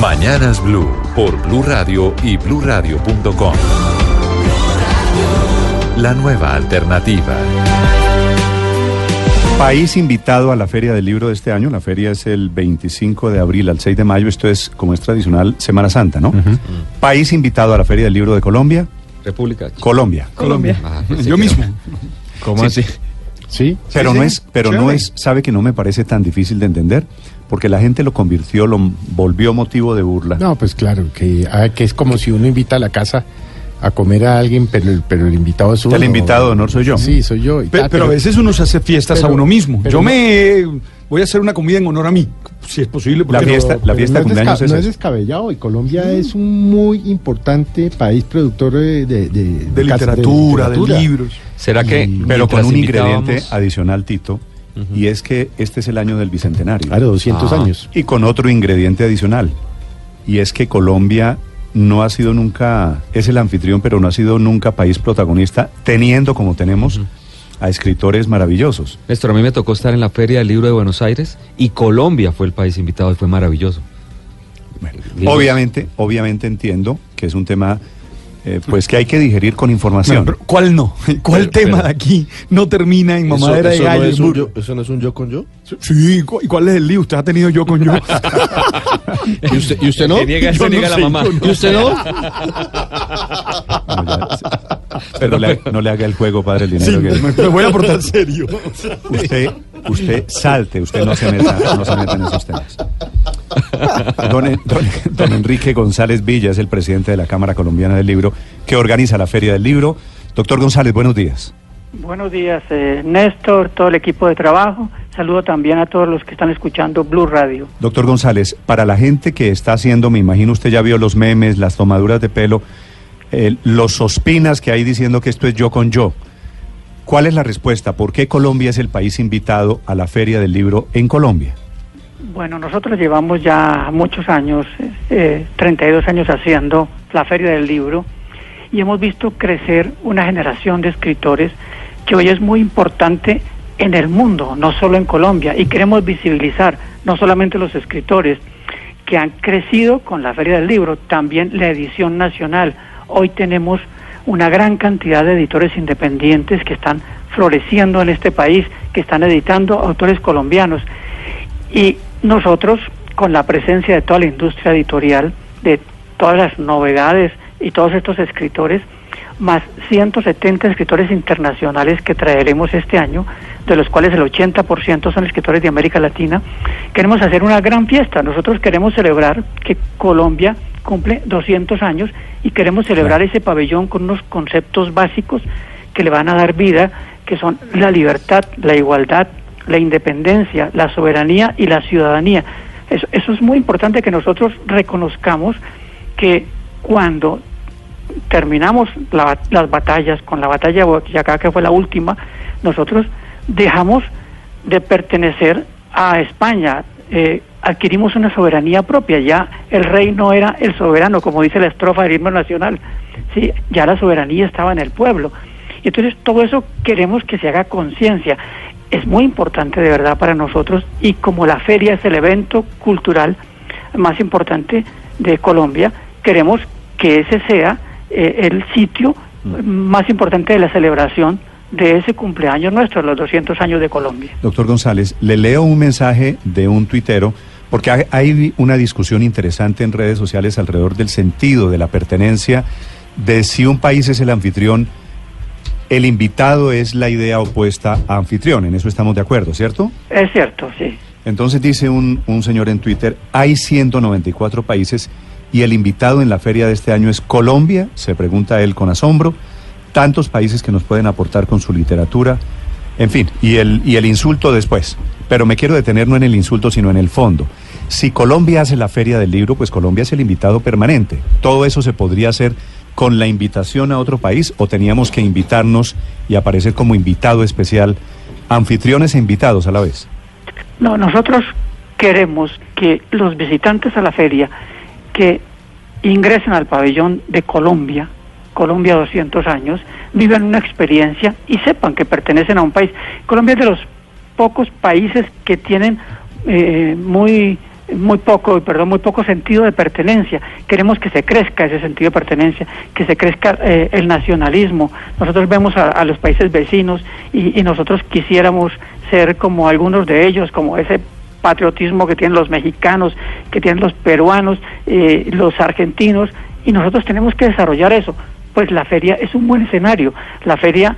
Mañanas Blue por Blue Radio y bluradio.com. La nueva alternativa. País invitado a la Feria del Libro de este año. La feria es el 25 de abril al 6 de mayo. Esto es, como es tradicional, Semana Santa, ¿no? País invitado a la Feria del Libro de Colombia. República. Colombia. Colombia. Ah, pensé Yo mismo. ¿Cómo así? Sí, pero sí, no es, pero no es, sabe que no me parece tan difícil de entender, porque la gente lo convirtió, lo volvió motivo de burla. No, pues claro, que, ah, que es como si uno invita a la casa a comer a alguien, pero, el- pero el invitado es uno. El invitado de honor soy yo. Sí, soy yo. tal, pero, a veces uno se hace fiestas pero- a uno mismo. Yo no- me voy a hacer una comida en honor a mí, si es posible. ¿por La qué no? fiesta- pero fiesta no es cumpleaños desca- es no es descabellado y Colombia es un muy importante país productor de, de, de- de cas- literatura, de, literatura. libros. ¿Será que Pero con un ingrediente adicional, Tito, y es que este es el año del Bicentenario. Claro, 200 Ah. años. Y con otro ingrediente adicional, y es que Colombia no ha sido nunca, es el anfitrión, pero no ha sido nunca país protagonista, teniendo como tenemos a escritores maravillosos. Néstor, a mí me tocó estar en la Feria del Libro de Buenos Aires y Colombia fue el país invitado y fue maravilloso. Obviamente, obviamente entiendo que es un tema eh, pues que hay que digerir con información. No, ¿Cuál no? ¿Cuál Pero- tema pero- de aquí no termina en mamadera de eso, no gallo? es y un burro? yo, ¿Eso no es un yo con yo? Sí, ¿cu- ¿y cuál es el lío? Usted ha tenido yo con yo. ¿Y usted, ¿y usted no? Se niega, Yo se niega no la sé, mamá. yo no. ¿Y usted no? Pero no le, no le haga el juego, padre, el Sí, dinero que me, me voy a portar serio. usted, usted salte, usted no se meta, no se meta en esos temas. Don, don- don Enrique González Villa es el presidente de la Cámara Colombiana del Libro, que organiza la Feria del Libro. Doctor González, buenos días. Buenos días, eh, Néstor, todo el equipo de trabajo. Saludo también a todos los que están escuchando Blue Radio. Doctor González, para la gente que está haciendo, me imagino usted ya vio los memes, las tomaduras de pelo, eh, los ospinas que hay diciendo que esto es yo con yo. ¿Cuál es la respuesta? ¿Por qué Colombia es el país invitado a la Feria del Libro en Colombia? Bueno, nosotros llevamos ya muchos años, eh, 32 años haciendo la Feria del Libro y hemos visto crecer una generación de escritores que hoy es muy importante en el mundo, no solo en Colombia, y queremos visibilizar no solamente los escritores que han crecido con la Feria del Libro, también la edición nacional. Hoy tenemos una gran cantidad de editores independientes que están floreciendo en este país, que están editando autores colombianos. Y nosotros, con la presencia de toda la industria editorial, de todas las novedades y todos estos escritores, más 170 escritores internacionales que traeremos este año, de los cuales el 80% son escritores de América Latina, queremos hacer una gran fiesta. Nosotros queremos celebrar que Colombia cumple 200 años y queremos celebrar ese pabellón con unos conceptos básicos que le van a dar vida, que son la libertad, la igualdad, la independencia, la soberanía y la ciudadanía. Eso, eso es muy importante que nosotros reconozcamos que cuando terminamos la- las batallas, con la batalla de Boyacá, que fue la última, nosotros dejamos de pertenecer a España, eh, adquirimos una soberanía propia, ya el rey no era el soberano, como dice la estrofa del himno nacional, sí, ya la soberanía estaba en el pueblo. Y entonces todo eso queremos que se haga conciencia. Es muy importante de verdad para nosotros y como la feria es el evento cultural más importante de Colombia, queremos que ese sea eh, el sitio más importante de la celebración de ese cumpleaños nuestro, los 200 años de Colombia. Doctor González, le leo un mensaje de un tuitero, porque hay, hay una discusión interesante en redes sociales alrededor del sentido de la pertenencia, de si un país es el anfitrión, el invitado es la idea opuesta a anfitrión, en eso estamos de acuerdo, ¿cierto? Es cierto, sí. Entonces dice un, un señor en Twitter, hay 194 países y el invitado en la feria de este año es Colombia, se pregunta él con asombro, tantos países que nos pueden aportar con su literatura, en fin, y el, y el insulto después. Pero me quiero detener no en el insulto, sino en el fondo. Si Colombia hace la feria del libro, pues Colombia es el invitado permanente. Todo eso se podría hacer con la invitación a otro país o teníamos que invitarnos y aparecer como invitado especial, anfitriones e invitados a la vez. No, nosotros queremos que los visitantes a la feria que ingresen al pabellón de Colombia, Colombia 200 años, vivan una experiencia y sepan que pertenecen a un país. Colombia es de los pocos países que tienen eh, muy muy poco, perdón, muy poco sentido de pertenencia. Queremos que se crezca ese sentido de pertenencia, que se crezca eh, el nacionalismo. Nosotros vemos a, los países vecinos y, y nosotros quisiéramos ser como algunos de ellos, como ese patriotismo que tienen los mexicanos, que tienen los peruanos, eh, los argentinos, y nosotros tenemos que desarrollar eso. Pues la feria es un buen escenario. La feria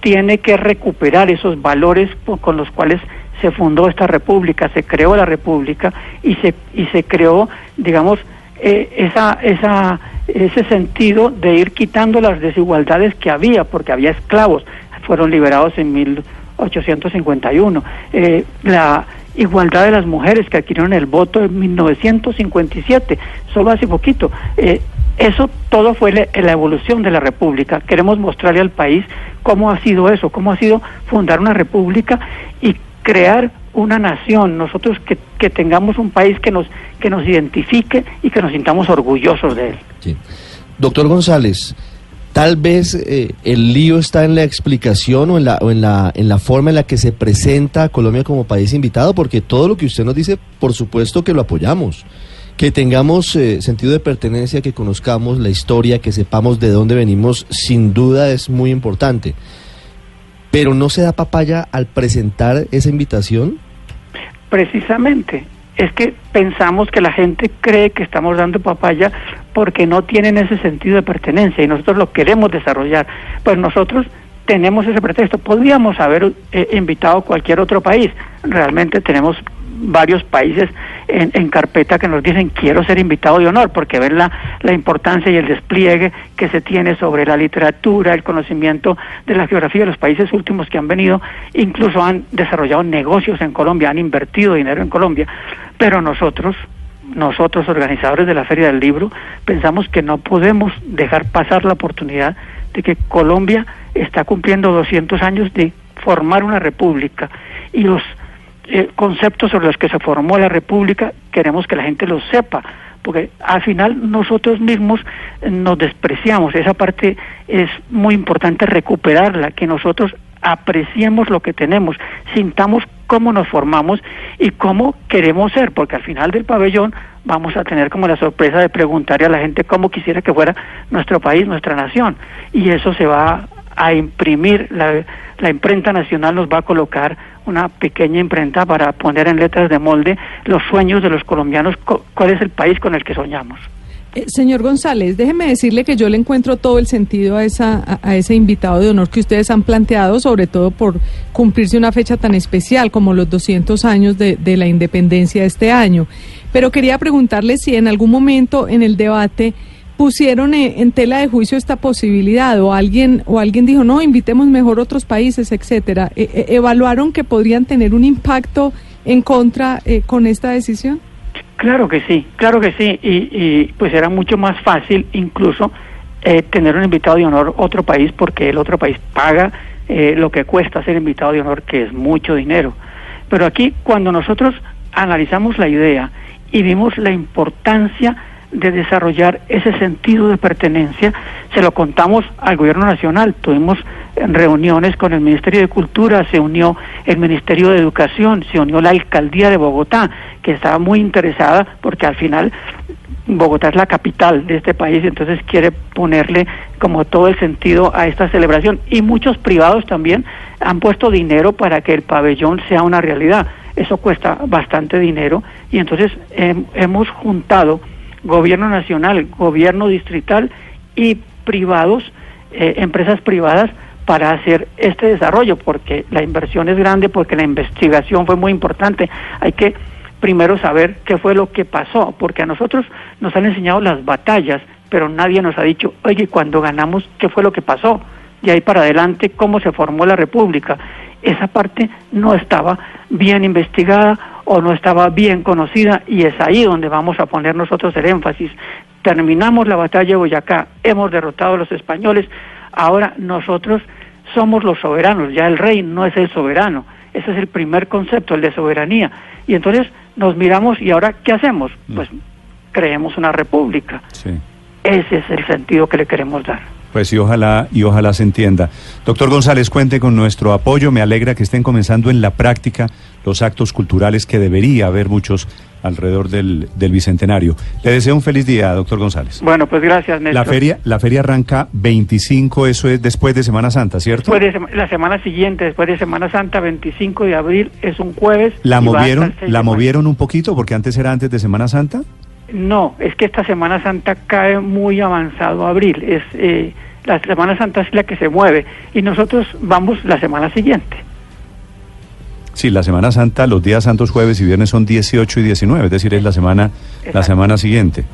tiene que recuperar esos valores con los cuales se fundó esta república, se creó la república y se y se creó, digamos, eh, esa esa ese sentido de ir quitando las desigualdades que había, porque había esclavos, fueron liberados en 1851. Eh, la igualdad de las mujeres que adquirieron el voto en 1957, solo hace poquito. Eh, eso todo fue la, la evolución de la República. Queremos mostrarle al país cómo ha sido eso, cómo ha sido fundar una República y crear una nación, nosotros que, que tengamos un país que nos, que nos identifique y que nos sintamos orgullosos de él. Doctor González, tal vez eh, el lío está en la explicación o, en la, o en, la, en la forma en la que se presenta Colombia como país invitado, porque todo lo que usted nos dice, por supuesto que lo apoyamos. Que tengamos eh, sentido de pertenencia, que conozcamos la historia, que sepamos de dónde venimos, sin duda es muy importante. Pero no se da papaya al presentar esa invitación. Precisamente, es que pensamos que la gente cree que estamos dando papaya porque no tienen ese sentido de pertenencia y nosotros lo queremos desarrollar. Pues nosotros tenemos ese pretexto. Podríamos haber eh, invitado a cualquier otro país. Realmente tenemos varios países en, en, carpeta que nos dicen quiero ser invitado de honor porque ven la, la importancia y el despliegue que se tiene sobre la literatura, el conocimiento de la geografía de los países últimos que han venido, incluso han desarrollado negocios en Colombia, han invertido dinero en Colombia, pero nosotros nosotros organizadores de la Feria del Libro pensamos que no podemos dejar pasar la oportunidad de que Colombia está cumpliendo 200 años de formar una república y los eh, conceptos sobre los que se formó la república queremos que la gente los sepa porque al final nosotros mismos nos despreciamos. Esa parte es muy importante recuperarla que nosotros apreciemos lo que tenemos sintamos cómo nos formamos y cómo queremos ser porque al final del pabellón vamos a tener como la sorpresa de preguntarle a la gente cómo quisiera que fuera nuestro país, nuestra nación y eso se va a imprimir la, la imprenta nacional nos va a colocar una pequeña imprenta para poner en letras de molde los sueños de los colombianos, cuál es el país con el que soñamos. Eh, señor González, déjeme decirle que yo le encuentro todo el sentido a, esa, a, ese invitado de honor que ustedes han planteado, sobre todo por cumplirse una fecha tan especial como los 200 años de, de la independencia de este año. Pero quería preguntarle si en algún momento en el debate pusieron en tela de juicio esta posibilidad o alguien o alguien dijo no invitemos mejor otros países etcétera. E -e evaluaron que podrían tener un impacto en contra eh, con esta decisión claro que sí claro que sí y, y pues era mucho más fácil incluso eh, tener un invitado de honor otro país porque el otro país paga eh, lo que cuesta ser invitado de honor que es mucho dinero. Pero aquí cuando nosotros analizamos la idea y vimos la importancia de desarrollar ese sentido de pertenencia, se lo contamos al gobierno nacional, tuvimos reuniones con el Ministerio de Cultura, se unió el Ministerio de Educación, se unió la Alcaldía de Bogotá, que estaba muy interesada porque al final Bogotá es la capital de este país, entonces quiere ponerle como todo el sentido a esta celebración y muchos privados también han puesto dinero para que el pabellón sea una realidad. Eso cuesta bastante dinero y entonces eh, hemos juntado gobierno nacional, gobierno distrital y privados, eh, empresas privadas para hacer este desarrollo, porque la inversión es grande, porque la investigación fue muy importante. Hay que primero saber qué fue lo que pasó, porque a nosotros nos han enseñado las batallas, pero nadie nos ha dicho, oye, cuando ganamos, ¿qué fue lo que pasó? Y ahí para adelante, cómo se formó la República. Esa parte no estaba bien investigada o no estaba bien conocida y es ahí donde vamos a poner nosotros el énfasis. Terminamos la batalla de Boyacá, hemos derrotado a los españoles, ahora nosotros somos los soberanos, ya el rey no es el soberano. Ese es el primer concepto, el de soberanía. Y entonces nos miramos y ahora, ¿qué hacemos? Pues creemos una república. Sí. Ese es el sentido que le queremos dar. Pues y ojalá, y ojalá se entienda. Doctor González, cuente con nuestro apoyo. Me alegra que estén comenzando en la práctica los actos culturales que debería haber muchos alrededor del, del Bicentenario. Le deseo un feliz día, doctor González. Bueno, pues gracias, Néstor. La feria, la feria arranca 25, eso es después de Semana Santa, ¿cierto? Después de sema- la semana siguiente, después de Semana Santa, 25 de abril, es un jueves. ¿La movieron, el 6 la movieron un poquito porque antes era antes de Semana Santa? No, es que esta Semana Santa cae muy avanzado abril. Es eh, la Semana Santa es la que se mueve y nosotros vamos la semana siguiente. Sí, la Semana Santa, los días santos jueves y viernes son 18 y 19, es decir, es la semana, la semana siguiente.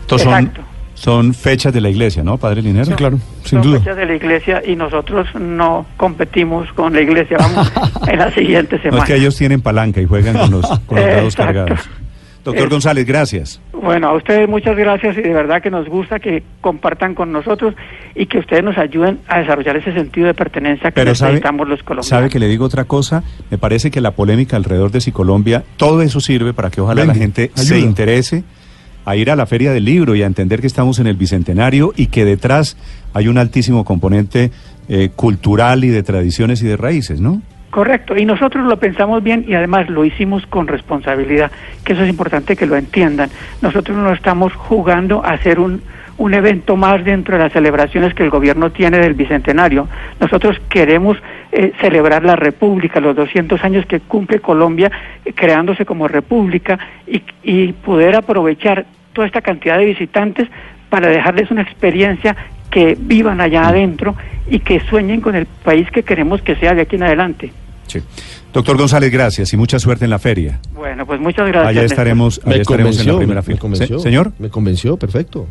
Estos son, Exacto. son fechas de la iglesia, ¿no, Padre Linero? Sí, claro, sin Son duda. fechas de la iglesia y nosotros no competimos con la iglesia. Vamos en la siguiente No semana. es que ellos tienen palanca y juegan con los, con los dados cargados. Doctor Eh, González, gracias. Bueno, a ustedes muchas gracias y de verdad que nos gusta que compartan con nosotros y que ustedes nos ayuden a desarrollar ese sentido de pertenencia que Pero sabe, necesitamos los colombianos. sabe que le digo otra cosa, me parece que la polémica alrededor de Colombia, todo eso sirve para que ojalá la gente se interese a ir a la feria del libro y a entender que estamos en el bicentenario y que detrás hay un altísimo componente eh, cultural y de tradiciones y de raíces, ¿no? Correcto, y nosotros lo pensamos bien y además lo hicimos con responsabilidad, que eso es importante que lo entiendan. Nosotros no estamos jugando a hacer un, un evento más dentro de las celebraciones que el gobierno tiene del Bicentenario. Nosotros queremos eh, celebrar la República, los 200 años que cumple Colombia eh, creándose como República y, y poder aprovechar toda esta cantidad de visitantes para dejarles una experiencia que vivan allá adentro y que sueñen con el país que queremos que sea de aquí en adelante. Sí. Doctor González, gracias y mucha suerte en la feria. Bueno, pues muchas gracias. Allá estaremos, allá Me estaremos en la convenció, primera me fila. convenció. Se- Señor. Me convenció, perfecto.